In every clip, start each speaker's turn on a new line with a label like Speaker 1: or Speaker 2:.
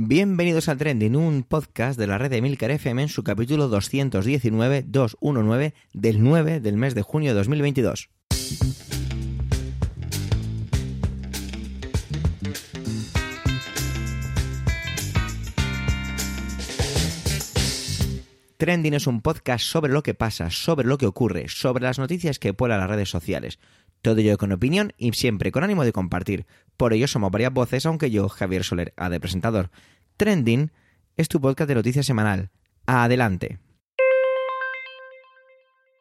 Speaker 1: Bienvenidos al Trending, un podcast de la red de Milcar FM en su capítulo 219-219 del 9 del mes de junio de 2022. Trending es un podcast sobre lo que pasa, sobre lo que ocurre, sobre las noticias que pueblan las redes sociales. Todo ello con opinión y siempre con ánimo de compartir. Por ello somos varias voces, aunque yo, Javier Soler, a de presentador. Trending es tu podcast de noticias semanal. Adelante.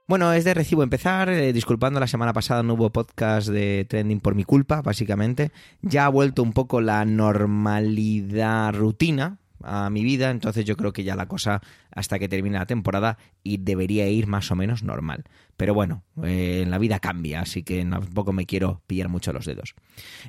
Speaker 1: Bueno, es de recibo empezar, eh, disculpando la semana pasada no hubo podcast de trending por mi culpa, básicamente. Ya ha vuelto un poco la normalidad rutina, a mi vida, entonces yo creo que ya la cosa hasta que termine la temporada y debería ir más o menos normal. Pero bueno, eh, la vida cambia, así que tampoco me quiero pillar mucho los dedos.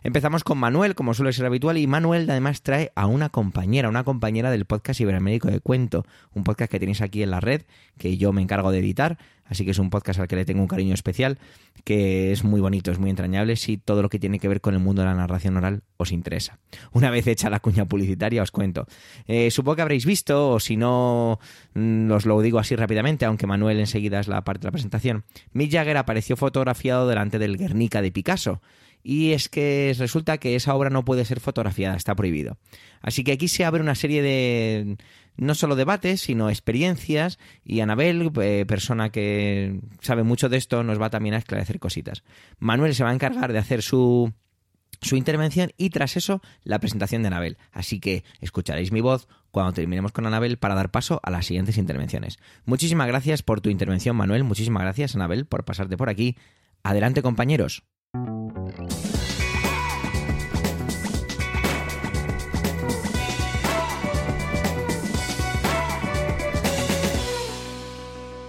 Speaker 1: Empezamos con Manuel, como suele ser habitual, y Manuel además trae a una compañera, una compañera del podcast Iberoamérico de Cuento, un podcast que tenéis aquí en la red, que yo me encargo de editar, así que es un podcast al que le tengo un cariño especial, que es muy bonito, es muy entrañable, si todo lo que tiene que ver con el mundo de la narración oral os interesa. Una vez hecha la cuña publicitaria os cuento. Eh, supongo que habréis visto, o si no, os lo digo así rápidamente, aunque Manuel enseguida es la parte de la presentación, Mick Jagger apareció fotografiado delante del Guernica de Picasso. Y es que resulta que esa obra no puede ser fotografiada, está prohibido. Así que aquí se abre una serie de no solo debates, sino experiencias y Anabel, eh, persona que sabe mucho de esto, nos va también a esclarecer cositas. Manuel se va a encargar de hacer su su intervención y tras eso la presentación de Anabel. Así que escucharéis mi voz cuando terminemos con Anabel para dar paso a las siguientes intervenciones. Muchísimas gracias por tu intervención, Manuel. Muchísimas gracias, Anabel, por pasarte por aquí. Adelante, compañeros.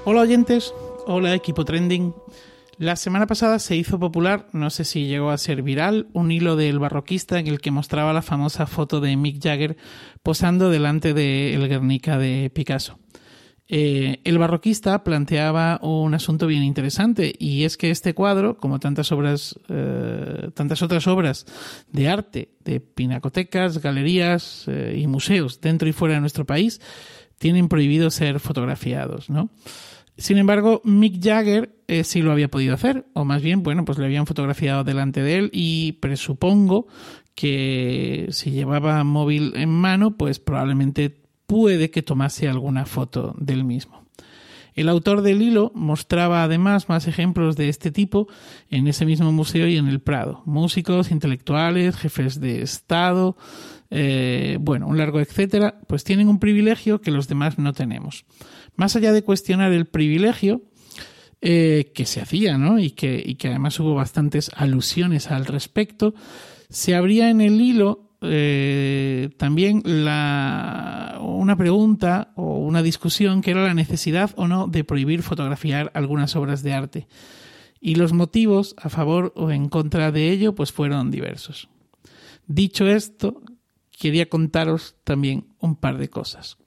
Speaker 2: Hola oyentes, hola equipo trending. La semana pasada se hizo popular, no sé si llegó a ser viral, un hilo del barroquista en el que mostraba la famosa foto de Mick Jagger posando delante del Guernica de Picasso. Eh, el barroquista planteaba un asunto bien interesante y es que este cuadro, como tantas obras, eh, tantas otras obras de arte de pinacotecas, galerías eh, y museos dentro y fuera de nuestro país, tienen prohibido ser fotografiados, ¿no? Sin embargo, Mick Jagger eh, sí lo había podido hacer, o más bien, bueno, pues le habían fotografiado delante de él y presupongo que si llevaba móvil en mano, pues probablemente puede que tomase alguna foto del mismo. El autor del hilo mostraba además más ejemplos de este tipo en ese mismo museo y en el Prado. Músicos, intelectuales, jefes de Estado, eh, bueno, un largo etcétera, pues tienen un privilegio que los demás no tenemos. Más allá de cuestionar el privilegio eh, que se hacía, ¿no? Y que, y que además hubo bastantes alusiones al respecto, se abría en el hilo eh, también la, una pregunta o una discusión que era la necesidad o no de prohibir fotografiar algunas obras de arte. Y los motivos a favor o en contra de ello pues fueron diversos. Dicho esto, quería contaros también un par de cosas.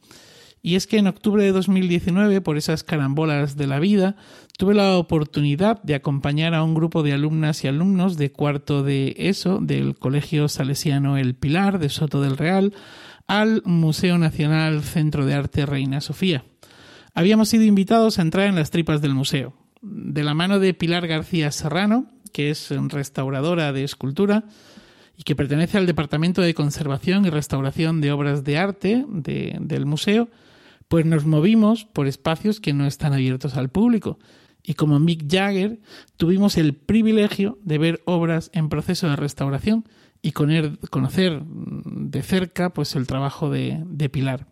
Speaker 2: Y es que en octubre de 2019, por esas carambolas de la vida, tuve la oportunidad de acompañar a un grupo de alumnas y alumnos de cuarto de ESO del Colegio Salesiano El Pilar de Soto del Real al Museo Nacional Centro de Arte Reina Sofía. Habíamos sido invitados a entrar en las tripas del museo. De la mano de Pilar García Serrano, que es restauradora de escultura, y que pertenece al Departamento de Conservación y Restauración de Obras de Arte del museo, pues nos movimos por espacios que no están abiertos al público. Y como Mick Jagger, tuvimos el privilegio de ver obras en proceso de restauración y conocer de cerca pues, el trabajo de, de Pilar.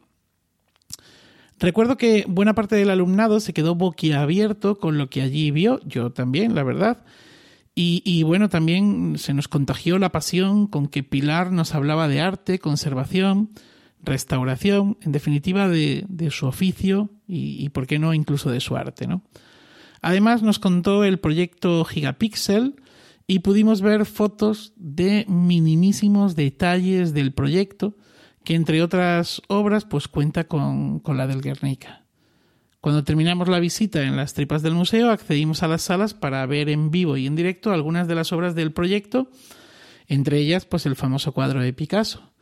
Speaker 2: Recuerdo que buena parte del alumnado se quedó boquiabierto con lo que allí vio, yo también, la verdad. Y, y, bueno, también se nos contagió la pasión con que Pilar nos hablaba de arte, conservación, restauración, en definitiva de, su oficio y, por qué no, incluso de su arte. ¿no? Además nos contó el proyecto Gigapixel y pudimos ver fotos de minimísimos detalles del proyecto, que entre otras obras pues cuenta con, con la del Guernica. Cuando terminamos la visita en las tripas del museo, accedimos a las salas para ver en vivo y en directo algunas de las obras del proyecto, entre ellas pues el famoso cuadro de Picasso.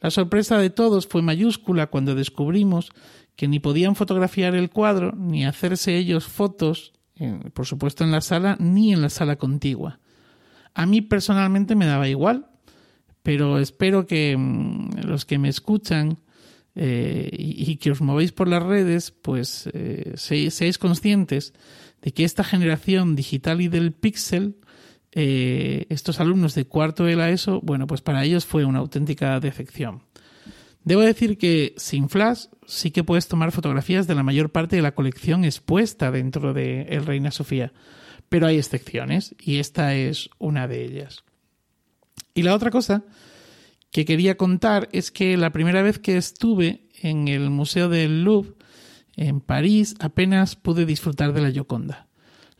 Speaker 2: La sorpresa de todos fue mayúscula cuando descubrimos que ni podían fotografiar el cuadro, ni hacerse ellos fotos, por supuesto en la sala, ni en la sala contigua. A mí personalmente me daba igual, pero espero que mm, los que me escuchan eh, y, que os movéis por las redes, pues eh, seáis conscientes de que esta generación digital y del pixel, eh, estos alumnos de cuarto de la ESO, bueno, pues para ellos fue una auténtica defección. Debo decir que sin flash sí que puedes tomar fotografías de la mayor parte de la colección expuesta dentro de El Reina Sofía, pero hay excepciones y esta es una de ellas. Y la otra cosa que quería contar es que la primera vez que estuve en el Museo del Louvre, en París, apenas pude disfrutar de la Gioconda.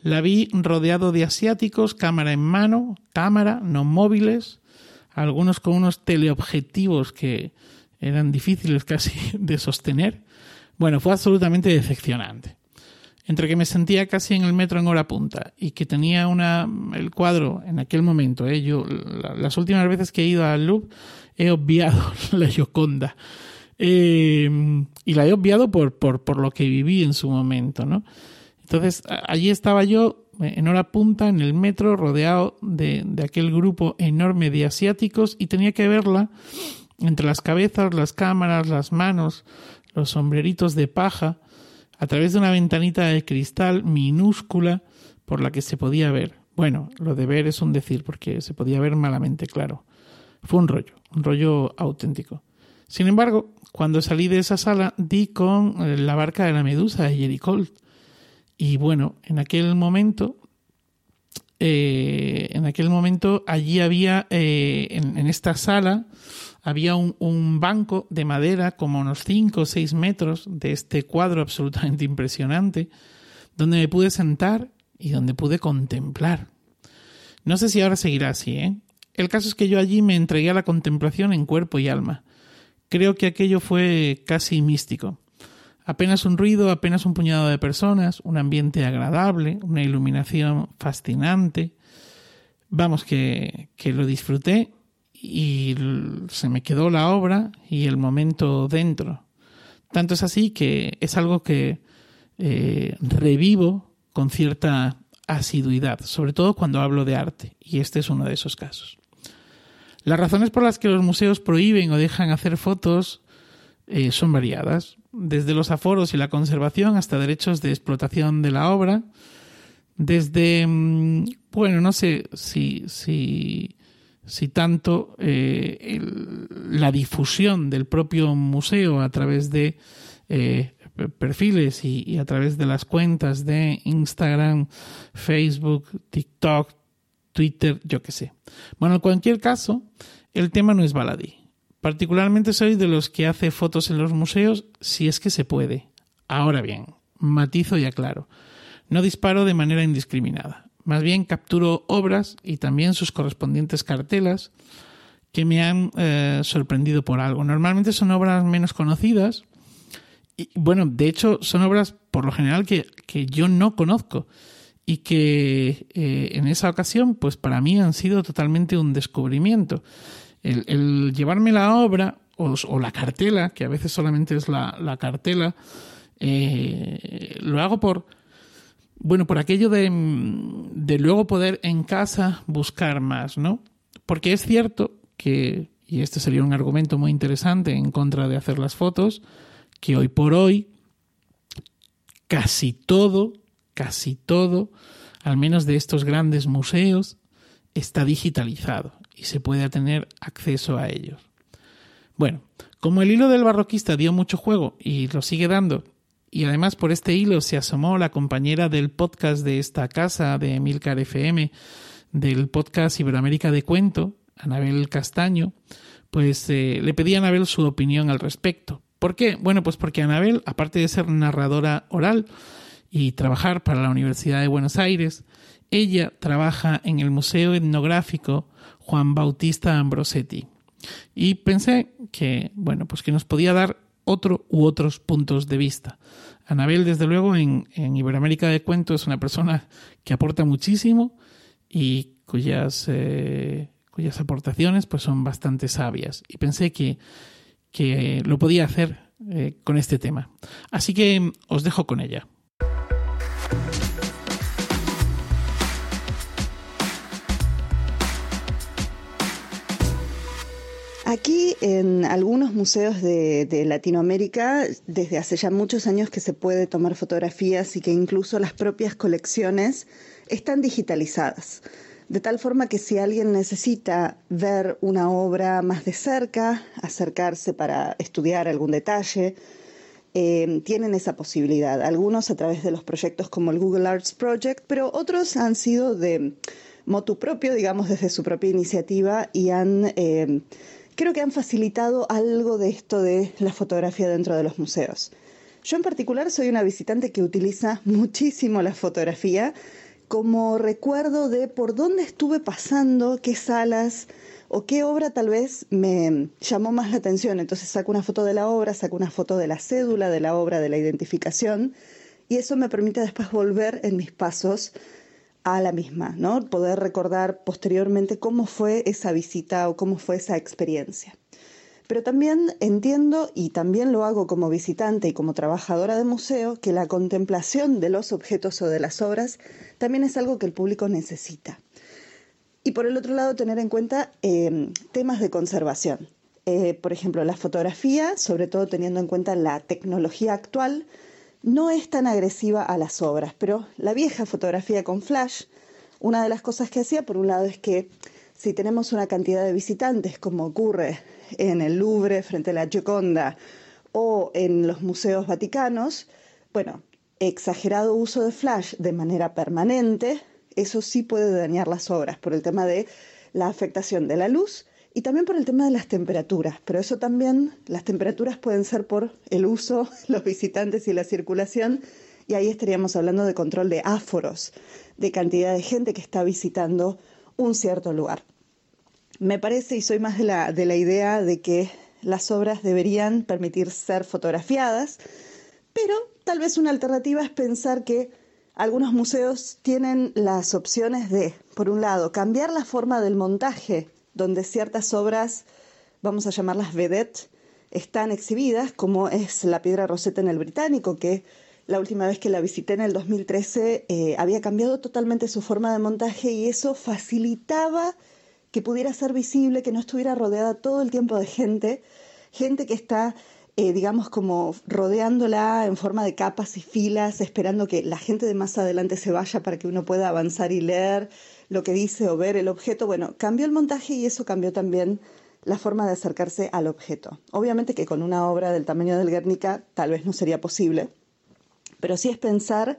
Speaker 2: La vi rodeado de asiáticos, cámara en mano, cámara, no móviles, algunos con unos teleobjetivos que eran difíciles casi de sostener. Bueno, fue absolutamente decepcionante. Entre que me sentía casi en el metro en hora punta y que tenía una, el cuadro en aquel momento, ¿eh? yo las últimas veces que he ido al Louvre he obviado la Gioconda. Eh, y la he obviado por, por, por, lo que viví en su momento, ¿no? Entonces, allí estaba yo en hora punta en el metro, rodeado de, de aquel grupo enorme de asiáticos y tenía que verla entre las cabezas, las cámaras, las manos, los sombreritos de paja, a través de una ventanita de cristal minúscula por la que se podía ver. Bueno, lo de ver es un decir, porque se podía ver malamente, claro. Fue un rollo, un rollo auténtico. Sin embargo, cuando salí de esa sala, di con eh, la barca de la medusa de Jerry Y bueno, en aquel momento, eh, en aquel momento, allí había, eh, en, esta sala, había un, banco de madera como unos 5 o 6 metros de este cuadro absolutamente impresionante, donde me pude sentar y donde pude contemplar. No sé si ahora seguirá así, ¿eh? El caso es que yo allí me entregué a la contemplación en cuerpo y alma. Creo que aquello fue casi místico. Apenas un ruido, apenas un puñado de personas, un ambiente agradable, una iluminación fascinante. Vamos, que, que lo disfruté y se me quedó la obra y el momento dentro. Tanto es así que es algo que eh, revivo con cierta asiduidad, sobre todo cuando hablo de arte, y este es uno de esos casos. Las razones por las que los museos prohíben o dejan hacer fotos eh, son variadas, desde los aforos y la conservación hasta derechos de explotación de la obra, desde, mm, bueno, no sé si, si, si tanto eh, la difusión del propio museo a través de eh, perfiles y, y, a través de las cuentas de Instagram, Facebook, TikTok, Twitter, yo qué sé. Bueno, en cualquier caso, el tema no es baladí. Particularmente soy de los que hace fotos en los museos si es que se puede. Ahora bien, matizo y aclaro. No disparo de manera indiscriminada. Más bien capturo obras y también sus correspondientes cartelas que me han eh, sorprendido por algo. Normalmente son obras menos conocidas. Y bueno, de hecho son obras por lo general que, que yo no conozco y que eh, en esa ocasión, pues para mí han sido totalmente un descubrimiento. El, llevarme la obra o, la cartela, que a veces solamente es la, cartela, eh, lo hago por, bueno, por aquello de, de luego poder en casa buscar más, ¿no? Porque es cierto que, y este sería un argumento muy interesante en contra de hacer las fotos, que hoy por hoy casi todo casi todo, al menos de estos grandes museos, está digitalizado y se puede tener acceso a ellos. Bueno, como el hilo del barroquista dio mucho juego y lo sigue dando, y además por este hilo se asomó la compañera del podcast de esta casa, de Emilcar FM, del podcast Iberoamérica de Cuento, Anabel Castaño, pues eh, le pedí a Anabel su opinión al respecto. ¿Por qué? Bueno, pues porque Anabel, aparte de ser narradora oral, y trabajar para la Universidad de Buenos Aires, ella trabaja en el Museo Etnográfico Juan Bautista Ambrosetti. Y pensé que, bueno, pues que nos podía dar otro u otros puntos de vista. Anabel, desde luego, en, Iberoamérica de Cuento es una persona que aporta muchísimo y cuyas, eh, cuyas aportaciones pues, son bastante sabias. Y pensé que, que lo podía hacer eh, con este tema. Así que os dejo con ella.
Speaker 3: Aquí en algunos museos de, Latinoamérica, desde hace ya muchos años que se puede tomar fotografías y que incluso las propias colecciones están digitalizadas. De tal forma que si alguien necesita ver una obra más de cerca, acercarse para estudiar algún detalle, eh, tienen esa posibilidad. Algunos a través de los proyectos como el Google Arts Project, pero otros han sido de motu propio, digamos, desde su propia iniciativa y han... Eh, creo que han facilitado algo de esto de la fotografía dentro de los museos. Yo en particular soy una visitante que utiliza muchísimo la fotografía como recuerdo de por dónde estuve pasando, qué salas o qué obra tal vez me llamó más la atención. Entonces saco una foto de la obra, saco una foto de la cédula de la obra, de la identificación, y eso me permite después volver en mis pasos a la misma, ¿no? Poder recordar posteriormente cómo fue esa visita o cómo fue esa experiencia. Pero también entiendo, y también lo hago como visitante y como trabajadora de museo, que la contemplación de los objetos o de las obras también es algo que el público necesita. Y por el otro lado, tener en cuenta eh, temas de conservación. Eh, por ejemplo, la fotografía, sobre todo teniendo en cuenta la tecnología actual, no es tan agresiva a las obras, pero la vieja fotografía con flash, una de las cosas que hacía, por un lado, es que si tenemos una cantidad de visitantes, como ocurre en el Louvre frente a la Gioconda o en los museos vaticanos, bueno, exagerado uso de flash de manera permanente, eso sí puede dañar las obras por el tema de la afectación de la luz y también por el tema de las temperaturas, pero eso también, las temperaturas pueden ser por el uso, los visitantes y la circulación, y ahí estaríamos hablando de control de áforos, de cantidad de gente que está visitando un cierto lugar. Me parece, y soy más de la, de la idea de que las obras deberían permitir ser fotografiadas, pero tal vez una alternativa es pensar que algunos museos tienen las opciones de, por un lado, cambiar la forma del montaje donde ciertas obras, vamos a llamarlas vedette, están exhibidas, como es la piedra roseta en el británico, que la última vez que la visité en el 2013 eh, había cambiado totalmente su forma de montaje y eso facilitaba que pudiera ser visible, que no estuviera rodeada todo el tiempo de gente, gente que está, eh, digamos, como rodeándola en forma de capas y filas, esperando que la gente de más adelante se vaya para que uno pueda avanzar y leer lo que dice o ver el objeto. Bueno, cambió el montaje y eso cambió también la forma de acercarse al objeto. Obviamente que con una obra del tamaño del Guernica tal vez no sería posible, pero sí es pensar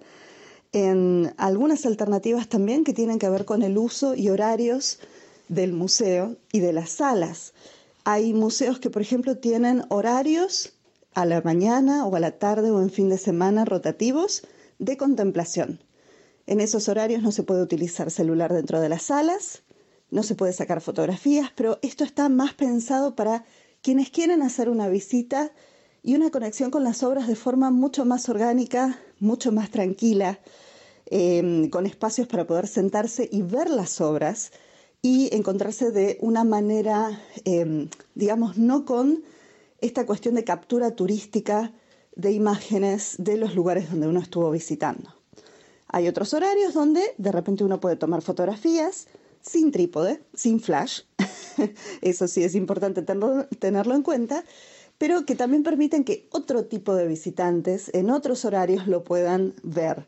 Speaker 3: en algunas alternativas también que tienen que ver con el uso y horarios del museo y de las salas. Hay museos que, por ejemplo, tienen horarios a la mañana o a la tarde o en fin de semana rotativos de contemplación. En esos horarios no se puede utilizar celular dentro de las salas, no se puede sacar fotografías, pero esto está más pensado para quienes quieren hacer una visita y una conexión con las obras de forma mucho más orgánica, mucho más tranquila, em, con espacios para poder sentarse y ver las obras y encontrarse de una manera, em, digamos, no con esta cuestión de captura turística de imágenes de los lugares donde uno estuvo visitando. Hay otros horarios donde de repente uno puede tomar fotografías sin trípode, sin flash. Eso sí es importante tenerlo, en cuenta, pero que también permiten que otro tipo de visitantes en otros horarios lo puedan ver.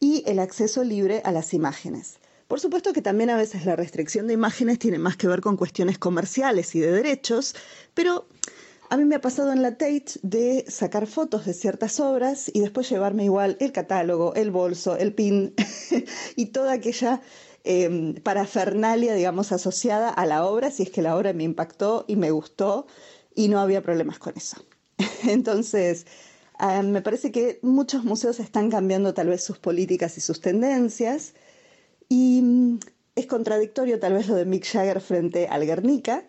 Speaker 3: Y el acceso libre a las imágenes. Por supuesto que también a veces la restricción de imágenes tiene más que ver con cuestiones comerciales y de derechos, pero a mí me ha pasado en la Tate de sacar fotos de ciertas obras y después llevarme igual el catálogo, el bolso, el pin y toda aquella eh, parafernalia, digamos, asociada a la obra, si es que la obra me impactó y me gustó y no había problemas con eso. Entonces, ah, me parece que muchos museos están cambiando tal vez sus políticas y sus tendencias y mm, es contradictorio tal vez lo de Mick Jagger frente al Guernica,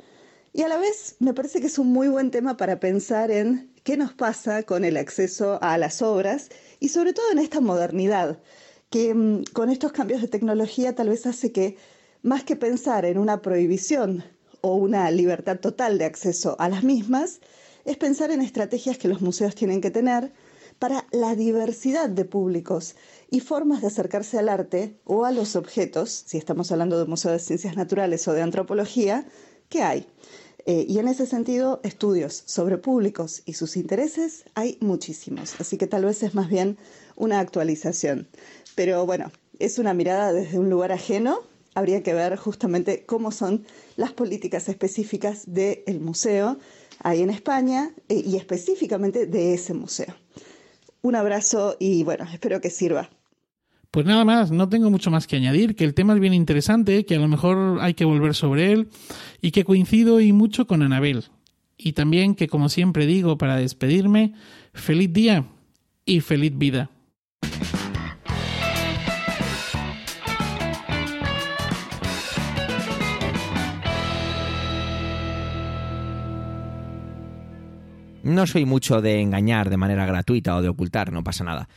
Speaker 3: y a la vez me parece que es un muy buen tema para pensar en qué nos pasa con el acceso a las obras y sobre todo en esta modernidad, que mm, con estos cambios de tecnología tal vez hace que más que pensar en una prohibición o una libertad total de acceso a las mismas, es pensar en estrategias que los museos tienen que tener para la diversidad de públicos y formas de acercarse al arte o a los objetos, si estamos hablando de un museo de ciencias naturales o de antropología, que hay. Eh, y en ese sentido, estudios sobre públicos y sus intereses hay muchísimos, así que tal vez es más bien una actualización. Pero bueno, es una mirada desde un lugar ajeno, habría que ver justamente cómo son las políticas específicas del museo ahí en España eh, y específicamente de ese museo. Un abrazo y bueno, espero que sirva.
Speaker 2: Pues nada más, no tengo mucho más que añadir, que el tema es bien interesante, que a lo mejor hay que volver sobre él y que coincido y mucho con Anabel. Y también que, como siempre digo para despedirme, feliz día y feliz vida.
Speaker 1: No soy mucho de engañar de manera gratuita o de ocultar, no pasa nada.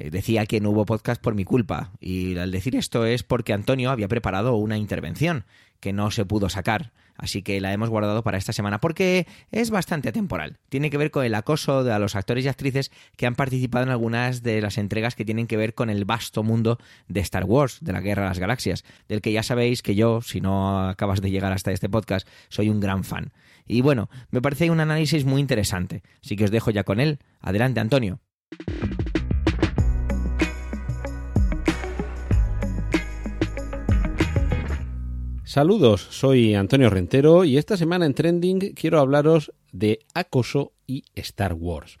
Speaker 1: Eh, decía que no hubo podcast por mi culpa. Y al decir esto es porque Antonio había preparado una intervención que no se pudo sacar. Así que la hemos guardado para esta semana porque es bastante atemporal. Tiene que ver con el acoso a los actores y actrices que han participado en algunas de las entregas que tienen que ver con el vasto mundo de Star Wars, de la Guerra de las Galaxias, del que ya sabéis que yo, si no acabas de llegar hasta este podcast, soy un gran fan. Y bueno, me parece un análisis muy interesante. Así que os dejo ya con él. Adelante, Antonio.
Speaker 4: Saludos, soy Antonio Rentero y esta semana en Trending quiero hablaros de acoso y Star Wars.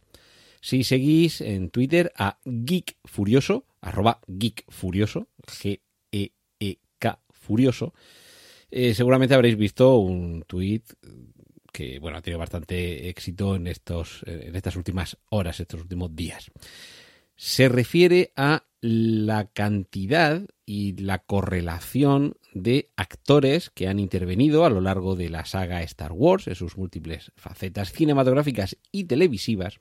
Speaker 4: Si seguís en Twitter a Geek Furioso, arroba Geek Furioso, G-E-E-K Furioso, eh, seguramente habréis visto un tweet que bueno, ha tenido bastante éxito en, estos, en estas últimas horas, estos últimos días. Se refiere a la cantidad y la correlación de actores que han intervenido a lo largo de la saga Star Wars en sus múltiples facetas cinematográficas y televisivas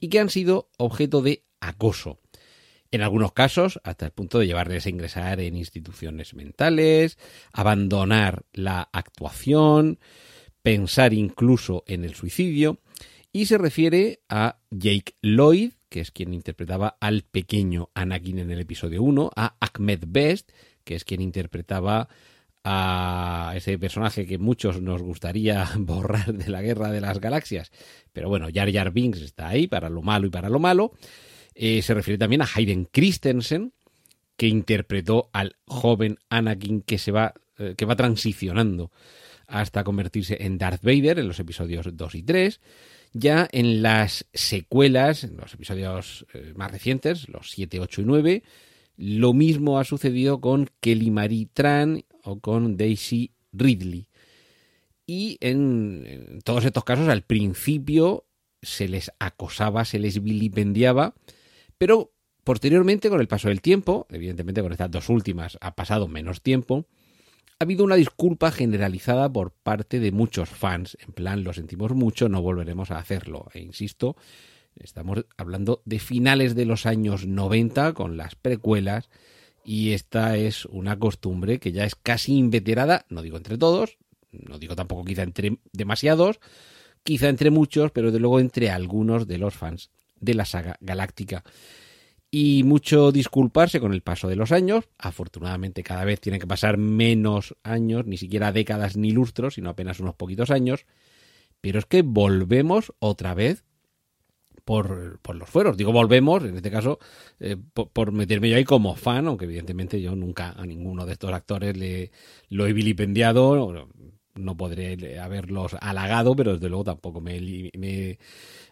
Speaker 4: y que han sido objeto de acoso. En algunos casos, hasta el punto de llevarles a ingresar en instituciones mentales, abandonar la actuación, pensar incluso en el suicidio, y se refiere a Jake Lloyd, que es quien interpretaba al pequeño Anakin en el episodio 1, a Ahmed Best, que es quien interpretaba a ese personaje que muchos nos gustaría borrar de la guerra de las galaxias. Pero bueno, Jar Jar Binks está ahí para lo malo y para lo malo. Eh, se refiere también a Hayden Christensen, que interpretó al joven Anakin que se va, eh, que va transicionando hasta convertirse en Darth Vader en los episodios 2 y 3. Ya en las secuelas, en los episodios eh, más recientes, los 7, 8 y 9, lo mismo ha sucedido con Kelly Marie Tran o con Daisy Ridley. Y en, todos estos casos, al principio se les acosaba, se les vilipendiaba, pero posteriormente, con el paso del tiempo, evidentemente con estas dos últimas ha pasado menos tiempo, ha habido una disculpa generalizada por parte de muchos fans. En plan, lo sentimos mucho, no volveremos a hacerlo. E insisto, estamos hablando de finales de los años 90 con las precuelas. Y esta es una costumbre que ya es casi inveterada, no digo entre todos, no digo tampoco quizá entre demasiados, quizá entre muchos, pero de luego entre algunos de los fans de la saga galáctica y mucho disculparse con el paso de los años. Afortunadamente cada vez tienen que pasar menos años, ni siquiera décadas ni lustros, sino apenas unos poquitos años. Pero es que volvemos otra vez por, por los fueros. Digo volvemos, en este caso, eh, por, meterme yo ahí como fan, aunque evidentemente yo nunca a ninguno de estos actores le lo he vilipendiado, no podré haberlos halagado, pero desde luego tampoco me,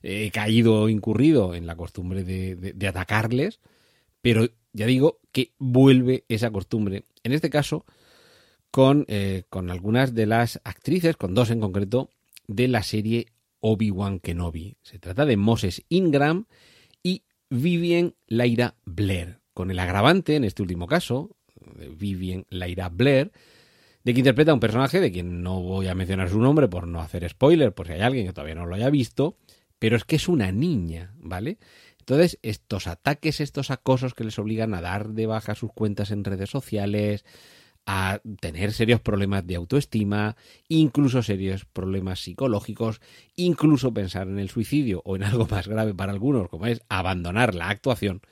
Speaker 4: he caído o incurrido en la costumbre de, atacarles. Pero ya digo que vuelve esa costumbre. En este caso, con, eh, con algunas de las actrices, con dos en concreto, de la serie Obi-Wan Kenobi. Se trata de Moses Ingram y Vivian Laira Blair. Con el agravante, en este último caso, de Vivian Laira Blair, de que interpreta a un personaje de quien no voy a mencionar su nombre por no hacer spoiler, por si hay alguien que todavía no lo haya visto, pero es que es una niña, ¿vale? Entonces, estos ataques, estos acosos que les obligan a dar de baja sus cuentas en redes sociales, a tener serios problemas de autoestima, incluso serios problemas psicológicos, incluso pensar en el suicidio o en algo más grave para algunos, como es abandonar la actuación.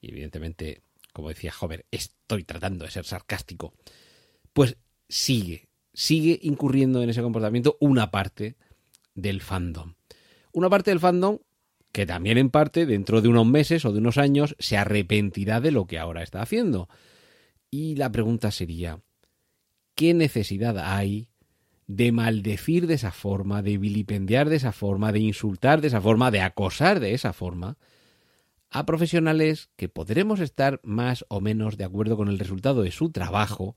Speaker 4: Y evidentemente, como decía Homer, estoy tratando de ser sarcástico. Pues sigue, sigue incurriendo en ese comportamiento una parte del fandom. Una parte del fandom que también en parte dentro de unos meses o de unos años se arrepentirá de lo que ahora está haciendo. Y la pregunta sería, ¿qué necesidad hay de maldecir de esa forma, de vilipendiar de esa forma, de insultar de esa forma, de acosar de esa forma a profesionales que podremos estar más o menos de acuerdo con el resultado de su trabajo,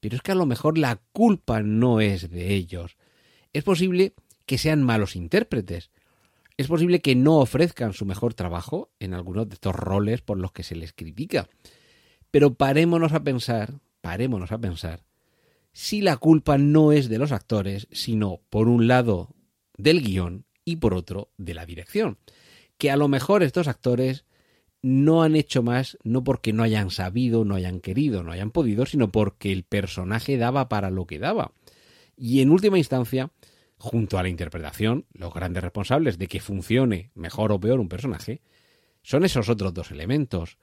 Speaker 4: pero es que a lo mejor la culpa no es de ellos. Es posible que sean malos intérpretes, es posible que no ofrezcan su mejor trabajo en algunos de estos roles por los que se les critica. Pero parémonos a pensar, parémonos a pensar, si la culpa no es de los actores, sino por un lado del guion y por otro de la dirección. Que a lo mejor estos actores no han hecho más no porque no hayan sabido, no hayan querido, no hayan podido, sino porque el personaje daba para lo que daba. Y en última instancia, junto a la interpretación, los grandes responsables de que funcione mejor o peor un personaje, son esos otros dos elementos.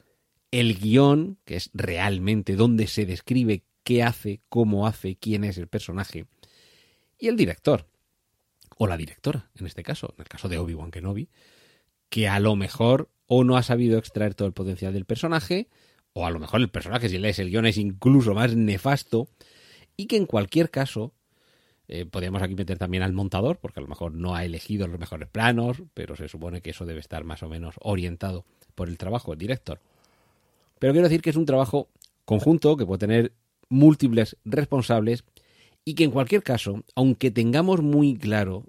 Speaker 4: El guion, que es realmente donde se describe qué hace, cómo hace, quién es el personaje, y el director, o la directora, en este caso, en el caso de Obi-Wan Kenobi, que a lo mejor o no ha sabido extraer todo el potencial del personaje, o a lo mejor el personaje, si lees el guion, es incluso más nefasto, y que en cualquier caso eh, podríamos aquí meter también al montador, porque a lo mejor no ha elegido los mejores planos, pero se supone que eso debe estar más o menos orientado por el trabajo del director. Pero quiero decir que es un trabajo conjunto que puede tener múltiples responsables y que en cualquier caso, aunque tengamos muy claro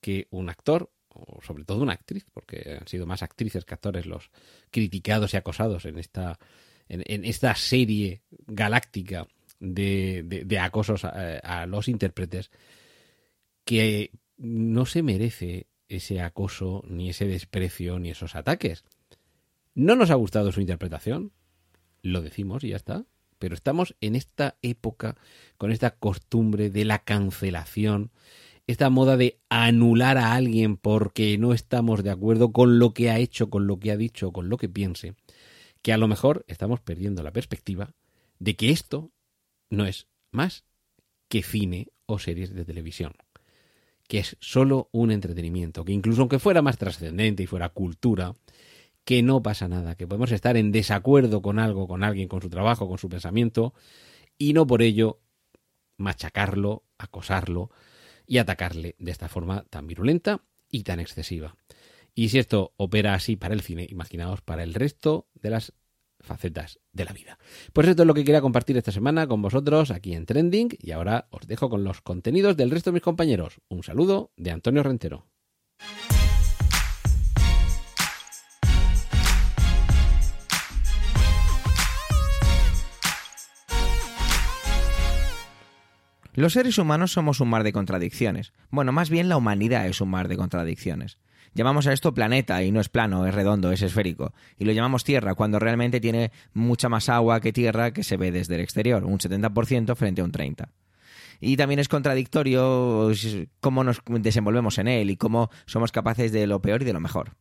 Speaker 4: que un actor, o sobre todo una actriz, porque han sido más actrices que actores los criticados y acosados en esta, en esta serie galáctica de, acosos a, los intérpretes que no se merece ese acoso, ni ese desprecio, ni esos ataques. No nos ha gustado su interpretación, lo decimos y ya está, pero estamos en esta época con esta costumbre de la cancelación, esta moda de anular a alguien porque no estamos de acuerdo con lo que ha hecho, con lo que ha dicho, con lo que piense, que a lo mejor estamos perdiendo la perspectiva de que esto no es más que cine o series de televisión, que es solo un entretenimiento, que incluso aunque fuera más trascendente y fuera cultura, que no pasa nada, que podemos estar en desacuerdo con algo, con alguien, con su trabajo, con su pensamiento, y no por ello machacarlo, acosarlo y atacarle de esta forma tan virulenta y tan excesiva. Y si esto opera así para el cine, imaginaos para el resto de las facetas de la vida. Pues esto es lo que quería compartir esta semana con vosotros aquí en Trending y ahora os dejo con los contenidos del resto de mis compañeros. Un saludo de Antonio Rentero.
Speaker 1: Los seres humanos somos un mar de contradicciones. Bueno, más bien la humanidad es un mar de contradicciones. Llamamos a esto planeta y no es plano, es redondo, es esférico. Y lo llamamos Tierra cuando realmente tiene mucha más agua que Tierra que se ve desde el exterior, un 70% frente a un 30% y también es contradictorio cómo nos desenvolvemos en él y cómo somos capaces de lo peor y de lo mejor.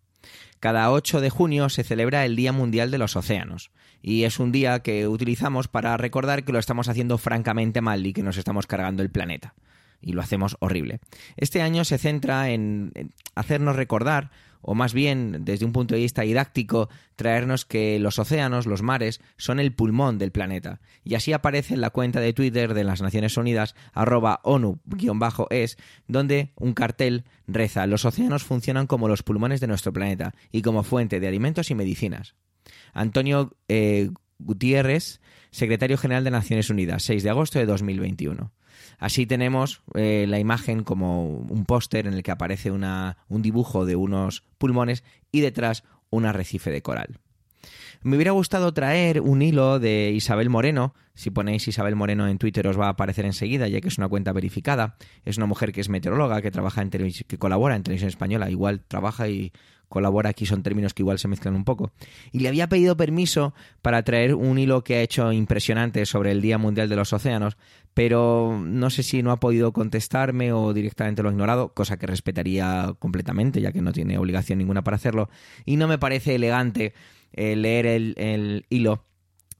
Speaker 1: Cada 8 de junio se celebra el Día Mundial de los Océanos y es un día que utilizamos para recordar que lo estamos haciendo francamente mal y que nos estamos cargando el planeta y lo hacemos horrible. Este año se centra en hacernos recordar, o más bien desde un punto de vista didáctico, traernos que los océanos, los mares, son el pulmón del planeta. Y así aparece en la cuenta de Twitter de las Naciones Unidas, arroba ONU-es, donde un cartel reza, los océanos funcionan como los pulmones de nuestro planeta y como fuente de alimentos y medicinas. Antonio eh, Gutiérrez, secretario general de Naciones Unidas, 6 de agosto de 2021. Así tenemos eh, la imagen como un póster en el que aparece un dibujo de unos pulmones y detrás un arrecife de coral. Me hubiera gustado traer un hilo de Isabel Moreno. Si ponéis Isabel Moreno en Twitter os va a aparecer enseguida, ya que es una cuenta verificada. Es una mujer que es meteoróloga, que trabaja en que colabora en televisión española. Igual trabaja y colabora aquí son términos que igual se mezclan un poco. Y le había pedido permiso para traer un hilo que ha hecho impresionante sobre el Día Mundial de los Océanos, pero no sé si no ha podido contestarme o directamente lo ha ignorado, cosa que respetaría completamente, ya que no tiene obligación ninguna para hacerlo. Y no me parece elegante eh, leer el, el hilo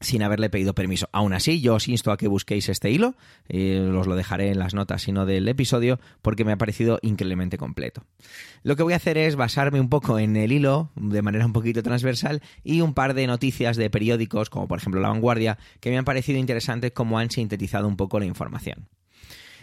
Speaker 1: sin haberle pedido permiso. Aún así, yo os insto a que busquéis este hilo, eh, os lo dejaré en las notas, sino del episodio, porque me ha parecido increíblemente completo. Lo que voy a hacer es basarme un poco en el hilo, de manera un poquito transversal, y un par de noticias de periódicos, como por ejemplo La Vanguardia, que me han parecido interesantes como han sintetizado un poco la información.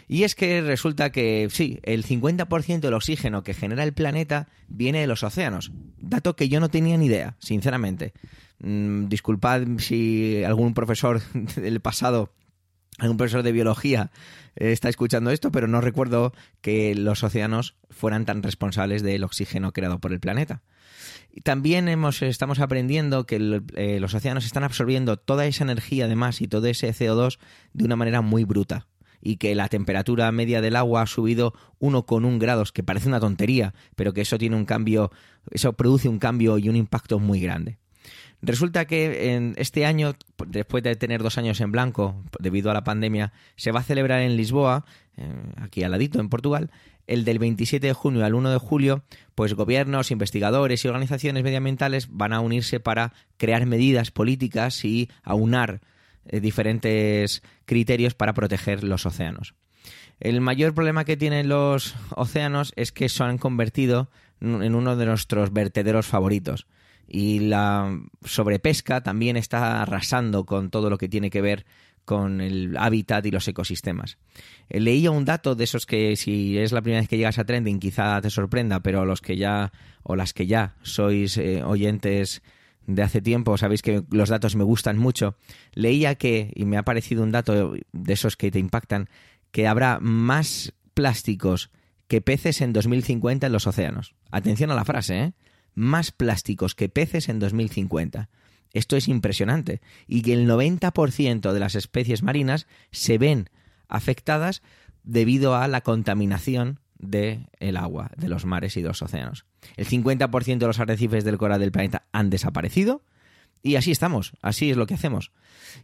Speaker 1: Y es que resulta que sí, el 50% del oxígeno que genera el planeta viene de los océanos. Dato que yo no tenía ni idea, sinceramente. Mm, disculpad si algún profesor del pasado, algún profesor de biología eh, está escuchando esto, pero no recuerdo que los océanos fueran tan responsables del oxígeno creado por el planeta. También hemos, estamos aprendiendo que eh, los océanos están absorbiendo toda esa energía además y todo ese CO2 de una manera muy bruta y que la temperatura media del agua ha subido 1,1 grados, que parece una tontería, pero que eso tiene un cambio, eso produce un cambio y un impacto muy grande. Resulta que en este año, después de tener dos años en blanco debido a la pandemia, se va a celebrar en Lisboa, eh, aquí al ladito en Portugal, el del 27 de junio al 1 de julio, pues gobiernos, investigadores y organizaciones medioambientales van a unirse para crear medidas políticas y aunar eh, diferentes criterios para proteger los océanos. El mayor problema que tienen los océanos es que se han convertido en uno de nuestros vertederos favoritos y la sobrepesca también está arrasando con todo lo que tiene que ver con el hábitat y los ecosistemas. Eh, leía un dato de esos que si es la primera vez que llegas a Trending quizá te sorprenda, pero los que ya o las que ya sois eh, oyentes de hace tiempo, sabéis que los datos me gustan mucho, leía que, y me ha parecido un dato de esos que te impactan, que habrá más plásticos que peces en 2050 en los océanos. Atención a la frase, ¿eh? más plásticos que peces en 2050. Esto es impresionante. Y que el 90% de las especies marinas se ven afectadas debido a la contaminación del el agua, de los mares y de los océanos. El 50% de los arrecifes del coral del planeta han desaparecido y así estamos, así es lo que hacemos.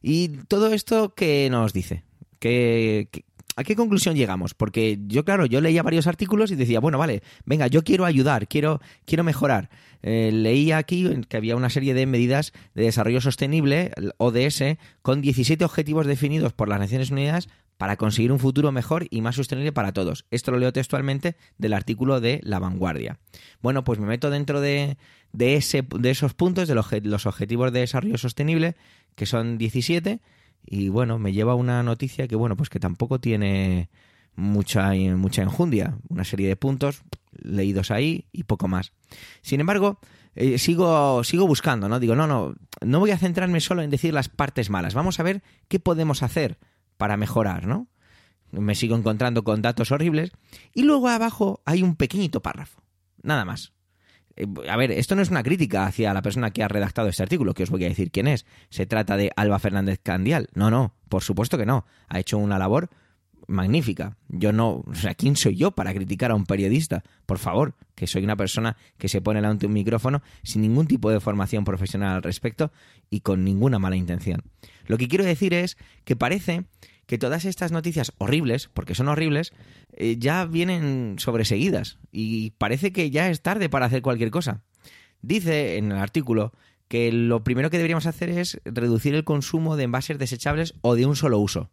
Speaker 1: ¿Y todo esto qué nos dice? ¿Qué, qué ¿A qué conclusión llegamos? Porque yo, claro, yo leía varios artículos y decía, bueno, vale, venga, yo quiero ayudar, quiero, quiero mejorar. Eh, leía aquí que había una serie de medidas de desarrollo sostenible, ODS, con 17 objetivos definidos por las Naciones Unidas para conseguir un futuro mejor y más sostenible para todos. Esto lo leo textualmente del artículo de La Vanguardia. Bueno, pues me meto dentro de, de, ese, de esos puntos, de los, los objetivos de desarrollo sostenible, que son 17, y bueno, me lleva una noticia que bueno, pues que tampoco tiene mucha, mucha enjundia, una serie de puntos leídos ahí y poco más. Sin embargo, eh, sigo, sigo buscando, ¿no? Digo, no, no, no voy a centrarme solo en decir las partes malas, vamos a ver qué podemos hacer para mejorar, ¿no? Me sigo encontrando con datos horribles y luego abajo hay un pequeñito párrafo, nada más. Eh, a ver, esto no es una crítica hacia la persona que ha redactado este artículo, que os voy a decir quién es. Se trata de Alba Fernández Candial. No, no, por supuesto que no. Ha hecho una labor magnífica. Yo no, o sea, ¿quién soy yo para criticar a un periodista? Por favor, que soy una persona que se pone delante de un micrófono sin ningún tipo de formación profesional al respecto y con ninguna mala intención. Lo que quiero decir es que parece que todas estas noticias horribles, porque son horribles, eh, ya vienen sobreseguidas y parece que ya es tarde para hacer cualquier cosa. Dice en el artículo que lo primero que deberíamos hacer es reducir el consumo de envases desechables o de un solo uso.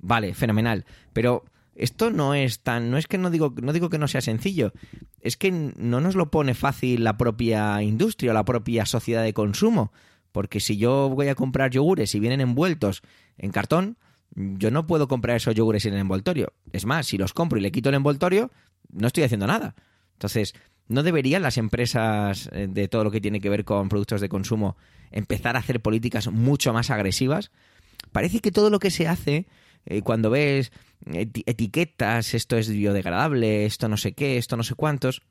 Speaker 1: Vale, fenomenal, pero esto no es tan no es que no digo no digo que no sea sencillo, es que no nos lo pone fácil la propia industria o la propia sociedad de consumo, porque si yo voy a comprar yogures y vienen envueltos en cartón, yo no puedo comprar esos yogures sin el envoltorio. Es más, si los compro y le quito el envoltorio, no estoy haciendo nada. Entonces, ¿no deberían las empresas eh, de todo lo que tiene que ver con productos de consumo empezar a hacer políticas mucho más agresivas? Parece que todo lo que se hace, eh, cuando ves etiquetas, esto es biodegradable, esto no sé qué, esto no sé cuántos,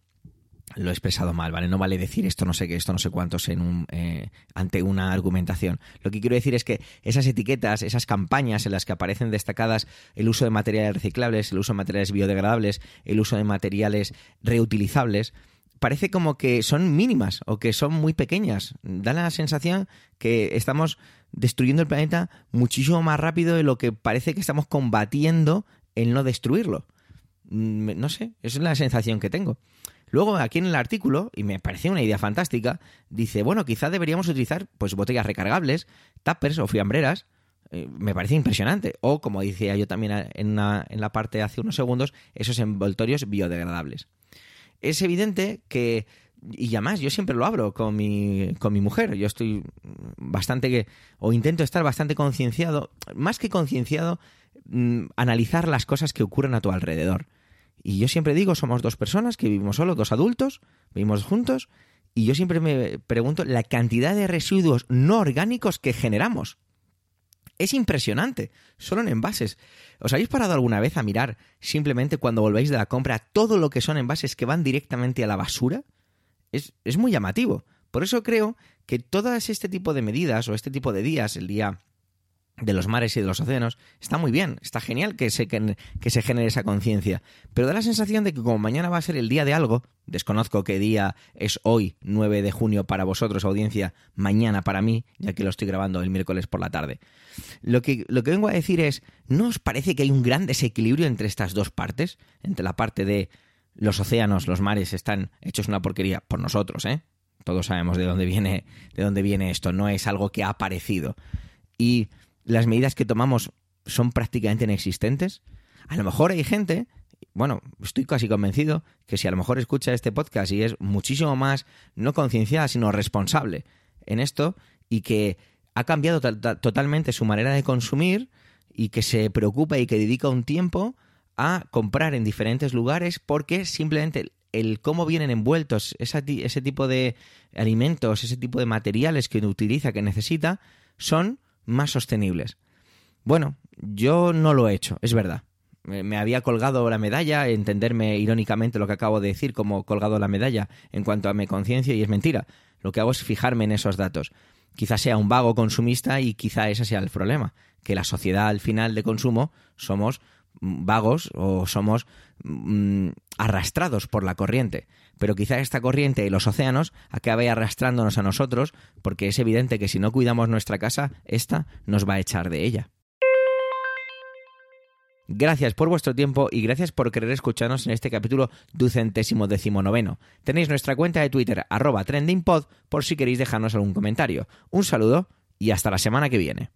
Speaker 1: lo he expresado mal, ¿vale? No vale decir esto no sé qué, esto no sé cuántos en un, eh, ante una argumentación. Lo que quiero decir es que esas etiquetas, esas campañas en las que aparecen destacadas el uso de materiales reciclables, el uso de materiales biodegradables, el uso de materiales reutilizables, parece como que son mínimas o que son muy pequeñas. Da la sensación que estamos destruyendo el planeta muchísimo más rápido de lo que parece que estamos combatiendo el no destruirlo. Mm, no sé, esa es la sensación que tengo. Luego, aquí en el artículo, y me parece una idea fantástica, dice, bueno, quizá deberíamos utilizar pues botellas recargables, tuppers o fiambreras. Eh, me parece impresionante. O, como decía yo también en, en la parte hace unos segundos, esos envoltorios biodegradables. Es evidente que y además yo siempre lo abro con mi, con mi mujer. Yo estoy bastante que, o intento estar bastante concienciado, más que concienciado, mm, analizar las cosas que ocurren a tu alrededor. Y yo siempre digo, somos dos personas que vivimos solo, dos adultos, vivimos juntos, y yo siempre me pregunto la cantidad de residuos no orgánicos que generamos. Es impresionante, solo en envases. ¿Os habéis parado alguna vez a mirar simplemente cuando volvéis de la compra todo lo que son envases que van directamente a la basura? Es, es muy llamativo. Por eso creo que todas este tipo de medidas o este tipo de días, el día de los mares y de los océanos, está muy bien, está genial que se, que, se genere esa conciencia, pero da la sensación de que como mañana va a ser el día de algo, desconozco qué día es hoy, 9 de junio para vosotros, audiencia, mañana para mí, ya que lo estoy grabando el miércoles por la tarde. Lo que, lo que vengo a decir es, ¿no os parece que hay un gran desequilibrio entre estas dos partes? Entre la parte de los océanos, los mares están hechos una porquería por nosotros, ¿eh? Todos sabemos de dónde viene, de dónde viene esto, no es algo que ha aparecido. Y las medidas que tomamos son prácticamente inexistentes. A lo mejor hay gente, bueno, estoy casi convencido que si a lo mejor escucha este podcast y es muchísimo más no concienciada, sino responsable en esto y que ha cambiado totalmente su manera de consumir y que se preocupa y que dedica un tiempo a comprar en diferentes lugares porque simplemente el cómo vienen envueltos ese tipo de alimentos, ese tipo de materiales que utiliza, que necesita, son más sostenibles. Bueno, yo no lo he hecho, es verdad. Me había colgado la medalla, entenderme irónicamente lo que acabo de decir como colgado la medalla en cuanto a mi conciencia y es mentira. Lo que hago es fijarme en esos datos. Quizá sea un vago consumista y quizá ese sea el problema, que la sociedad al final de consumo somos vagos o somos mm, arrastrados por la corriente. Pero quizá esta corriente y los océanos acabe arrastrándonos a nosotros porque es evidente que si no cuidamos nuestra casa, esta nos va a echar de ella. Gracias por vuestro tiempo y gracias por querer escucharnos en este capítulo ducentésimo decimonoveno. Tenéis nuestra cuenta de Twitter arroba trendingpod por si queréis dejarnos algún comentario. Un saludo y hasta la semana que viene.